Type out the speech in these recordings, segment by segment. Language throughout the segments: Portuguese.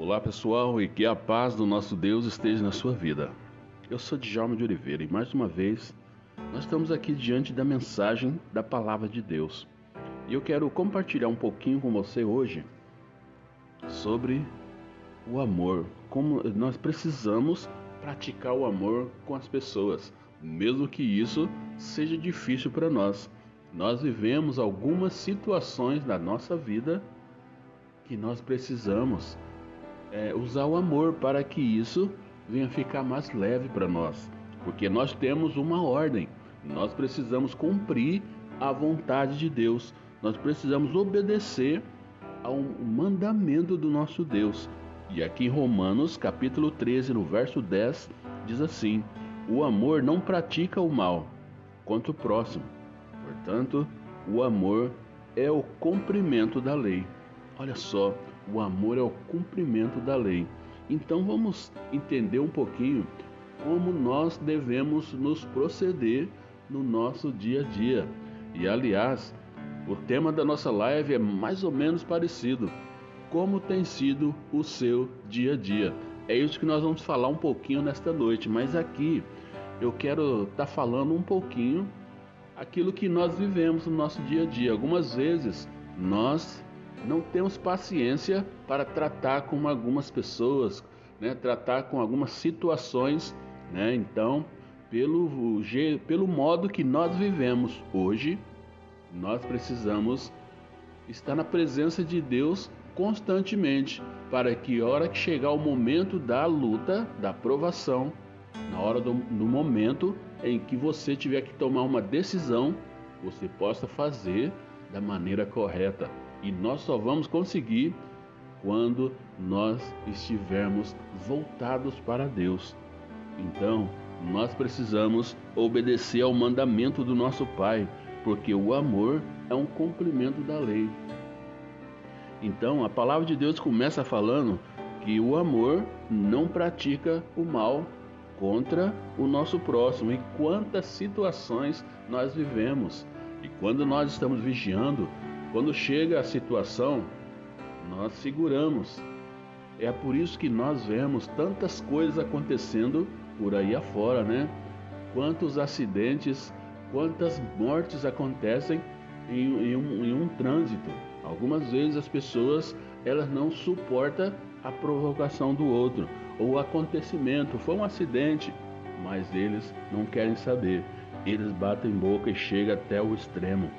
Olá pessoal e que a paz do nosso Deus esteja na sua vida. Eu sou Djalma de Oliveira e mais uma vez nós estamos aqui diante da mensagem da palavra de Deus. E eu quero compartilhar um pouquinho com você hoje sobre o amor, como nós precisamos praticar o amor com as pessoas, mesmo que isso seja difícil para nós. Nós vivemos algumas situações na nossa vida que nós precisamos é, usar o amor para que isso venha ficar mais leve para nós, porque nós temos uma ordem, nós precisamos cumprir a vontade de Deus, nós precisamos obedecer ao mandamento do nosso Deus. E aqui em Romanos, capítulo 13, no verso 10, diz assim: O amor não pratica o mal contra o próximo. Portanto, o amor é o cumprimento da lei. Olha só, o amor é o cumprimento da lei. Então vamos entender um pouquinho como nós devemos nos proceder no nosso dia a dia. E aliás, o tema da nossa live é mais ou menos parecido. Como tem sido o seu dia a dia? É isso que nós vamos falar um pouquinho nesta noite, mas aqui eu quero estar tá falando um pouquinho aquilo que nós vivemos no nosso dia a dia. Algumas vezes nós não temos paciência para tratar com algumas pessoas, né? tratar com algumas situações. Né? Então, pelo, pelo modo que nós vivemos hoje, nós precisamos estar na presença de Deus constantemente, para que, hora que chegar o momento da luta, da provação, na hora do no momento em que você tiver que tomar uma decisão, você possa fazer da maneira correta. E nós só vamos conseguir quando nós estivermos voltados para Deus. Então, nós precisamos obedecer ao mandamento do nosso Pai, porque o amor é um cumprimento da lei. Então, a palavra de Deus começa falando que o amor não pratica o mal contra o nosso próximo. E quantas situações nós vivemos. E quando nós estamos vigiando, quando chega a situação, nós seguramos. É por isso que nós vemos tantas coisas acontecendo por aí afora, né? Quantos acidentes, quantas mortes acontecem em, em, um, em um trânsito. Algumas vezes as pessoas elas não suportam a provocação do outro ou o acontecimento. Foi um acidente, mas eles não querem saber. Eles batem boca e chega até o extremo.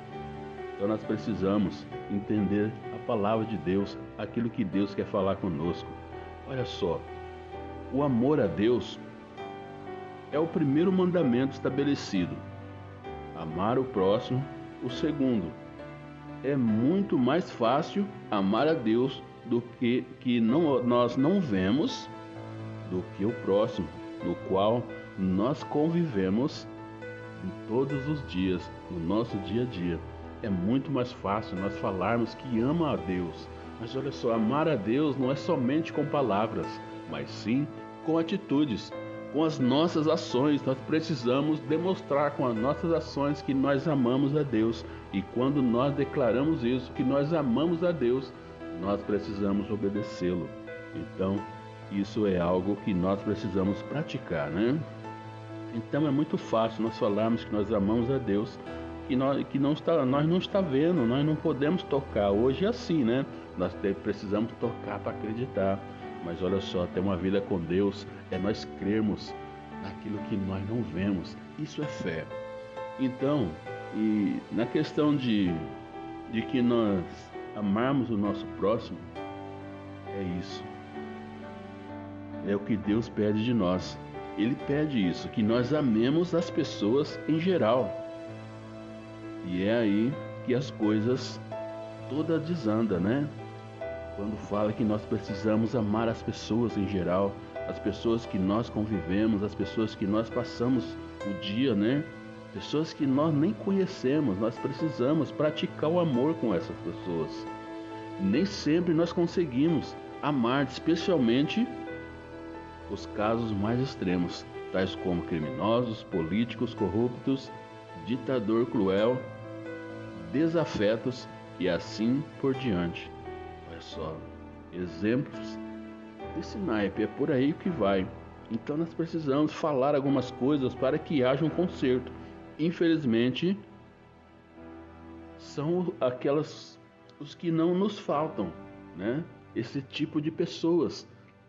Então nós precisamos entender a palavra de Deus, aquilo que Deus quer falar conosco. Olha só, o amor a Deus é o primeiro mandamento estabelecido. Amar o próximo, o segundo. É muito mais fácil amar a Deus do que que não, nós não vemos do que o próximo, no qual nós convivemos em todos os dias, no nosso dia a dia é muito mais fácil nós falarmos que ama a Deus. Mas olha só, amar a Deus não é somente com palavras, mas sim com atitudes, com as nossas ações. Nós precisamos demonstrar com as nossas ações que nós amamos a Deus. E quando nós declaramos isso, que nós amamos a Deus, nós precisamos obedecê-lo. Então, isso é algo que nós precisamos praticar, né? Então é muito fácil nós falarmos que nós amamos a Deus que nós, que não está, nós não está vendo, nós não podemos tocar. Hoje é assim, né? Nós precisamos tocar para acreditar. Mas olha só, ter uma vida com Deus é nós crermos naquilo que nós não vemos. Isso é fé. Então, e na questão de, de que nós amarmos o nosso próximo, é isso. É o que Deus pede de nós. Ele pede isso, que nós amemos as pessoas em geral. E é aí que as coisas toda desanda, né? Quando fala que nós precisamos amar as pessoas em geral, as pessoas que nós convivemos, as pessoas que nós passamos o dia, né? Pessoas que nós nem conhecemos, nós precisamos praticar o amor com essas pessoas. Nem sempre nós conseguimos amar, especialmente os casos mais extremos, tais como criminosos, políticos corruptos, ditador cruel, desafetos e assim por diante. Olha só, exemplos desse naipe, é por aí que vai. Então nós precisamos falar algumas coisas para que haja um conserto. Infelizmente, são aquelas os que não nos faltam, né? Esse tipo de pessoas.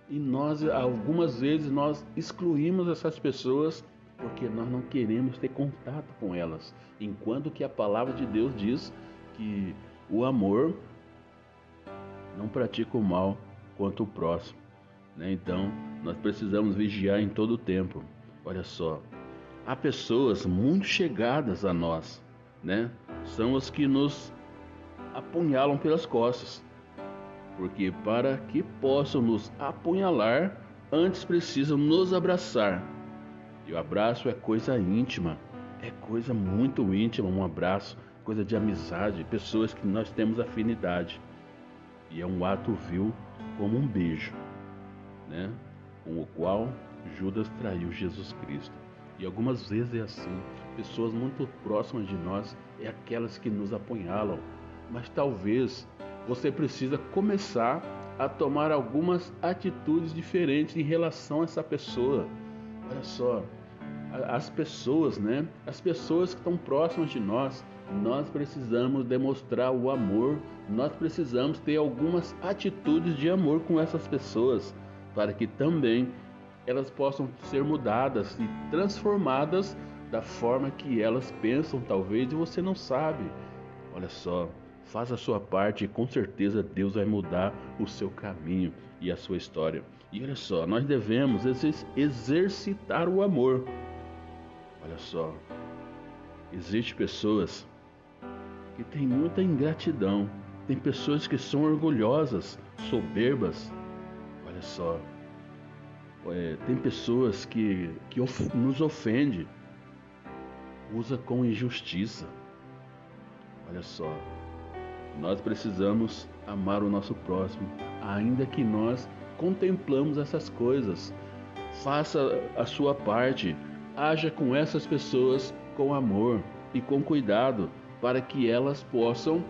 E nós algumas vezes nós excluímos essas pessoas porque nós não queremos ter contato com elas. Enquanto que a palavra de Deus diz que o amor não pratica o mal quanto o próximo. Né? Então, nós precisamos vigiar em todo o tempo. Olha só, há pessoas muito chegadas a nós, né? São os que nos apunhalam pelas costas. Porque para que possam nos apunhalar, antes precisam nos abraçar. E o abraço é coisa íntima, é coisa muito íntima, um abraço, coisa de amizade, pessoas que nós temos afinidade. E é um ato vil como um beijo né, com o qual Judas traiu Jesus Cristo. E algumas vezes é assim, pessoas muito próximas de nós é aquelas que nos apunhalam, mas talvez você precisa começar a tomar algumas atitudes diferentes em relação a essa pessoa. Olha só, as pessoas, né? As pessoas que estão próximas de nós, nós precisamos demonstrar o amor, nós precisamos ter algumas atitudes de amor com essas pessoas para que também elas possam ser mudadas e transformadas da forma que elas pensam, talvez, e você não sabe. Olha só, faz a sua parte e com certeza Deus vai mudar o seu caminho e a sua história. E olha só, nós devemos exercitar o amor. Olha só, existem pessoas que têm muita ingratidão, tem pessoas que são orgulhosas, soberbas, só. É, tem pessoas que, que of, nos ofende, usa com injustiça. Olha só, nós precisamos amar o nosso próximo, ainda que nós contemplamos essas coisas. Faça a sua parte, haja com essas pessoas com amor e com cuidado, para que elas possam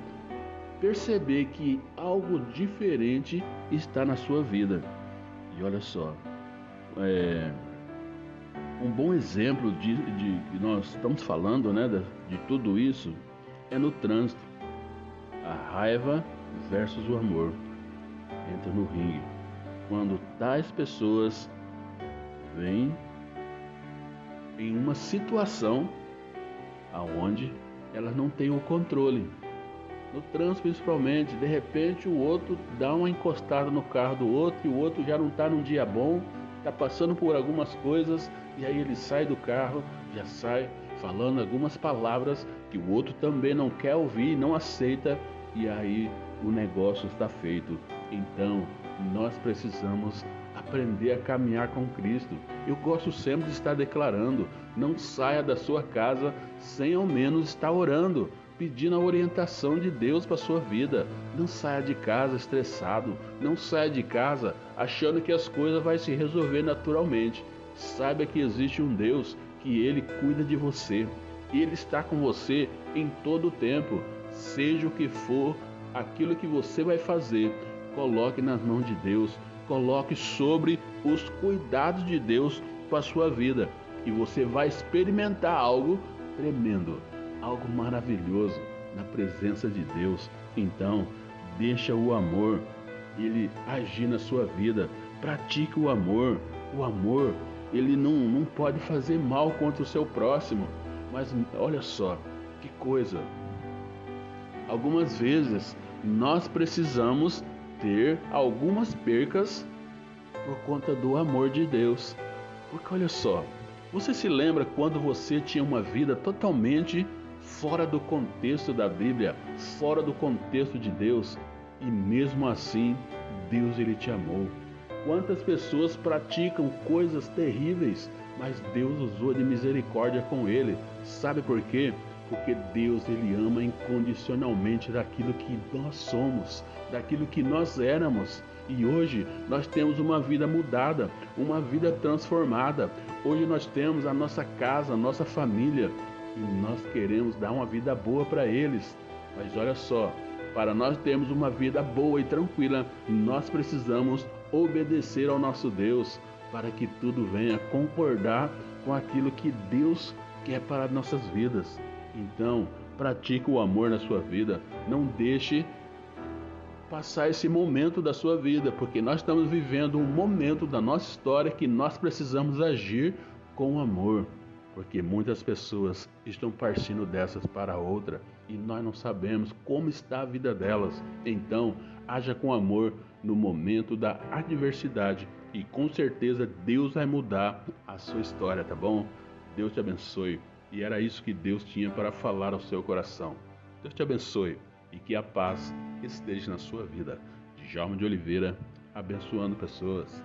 perceber que algo diferente está na sua vida. E olha só, é, um bom exemplo de, de que nós estamos falando, né, de, de tudo isso, é no trânsito. A raiva versus o amor entra no ringue. Quando tais pessoas vêm em uma situação aonde elas não têm o controle no trânsito principalmente, de repente o outro dá uma encostada no carro do outro e o outro já não está num dia bom, está passando por algumas coisas e aí ele sai do carro, já sai falando algumas palavras que o outro também não quer ouvir, não aceita e aí o negócio está feito. Então nós precisamos aprender a caminhar com Cristo. Eu gosto sempre de estar declarando: não saia da sua casa sem ao menos estar orando pedindo a orientação de Deus para sua vida. Não saia de casa estressado, não saia de casa achando que as coisas vão se resolver naturalmente. Saiba que existe um Deus que ele cuida de você. Ele está com você em todo o tempo. Seja o que for aquilo que você vai fazer, coloque nas mãos de Deus, coloque sobre os cuidados de Deus para a sua vida e você vai experimentar algo tremendo algo maravilhoso na presença de Deus. Então, deixa o amor ele agir na sua vida. Pratique o amor. O amor, ele não, não pode fazer mal contra o seu próximo. Mas olha só, que coisa. Algumas vezes nós precisamos ter algumas percas por conta do amor de Deus. Porque olha só, você se lembra quando você tinha uma vida totalmente fora do contexto da Bíblia, fora do contexto de Deus, e mesmo assim, Deus ele te amou. Quantas pessoas praticam coisas terríveis, mas Deus usou de misericórdia com ele. Sabe por quê? Porque Deus ele ama incondicionalmente daquilo que nós somos, daquilo que nós éramos. E hoje nós temos uma vida mudada, uma vida transformada. Hoje nós temos a nossa casa, a nossa família, e nós queremos dar uma vida boa para eles. Mas olha só, Para nós termos uma vida boa e tranquila, nós precisamos obedecer ao nosso Deus para que tudo venha concordar com aquilo que Deus quer para nossas vidas. Então, pratique o amor na sua vida. Não deixe passar esse momento da sua vida, porque nós estamos vivendo um momento da nossa história que nós precisamos agir com amor, porque muitas pessoas estão partindo dessas para outra e nós não sabemos como está a vida delas. Então, haja com amor no momento da adversidade e com certeza Deus vai mudar a sua história, tá bom? Deus te abençoe. E era isso que Deus tinha para falar ao seu coração. Deus te abençoe e que a paz esteja na sua vida. Djalma de Oliveira, abençoando pessoas.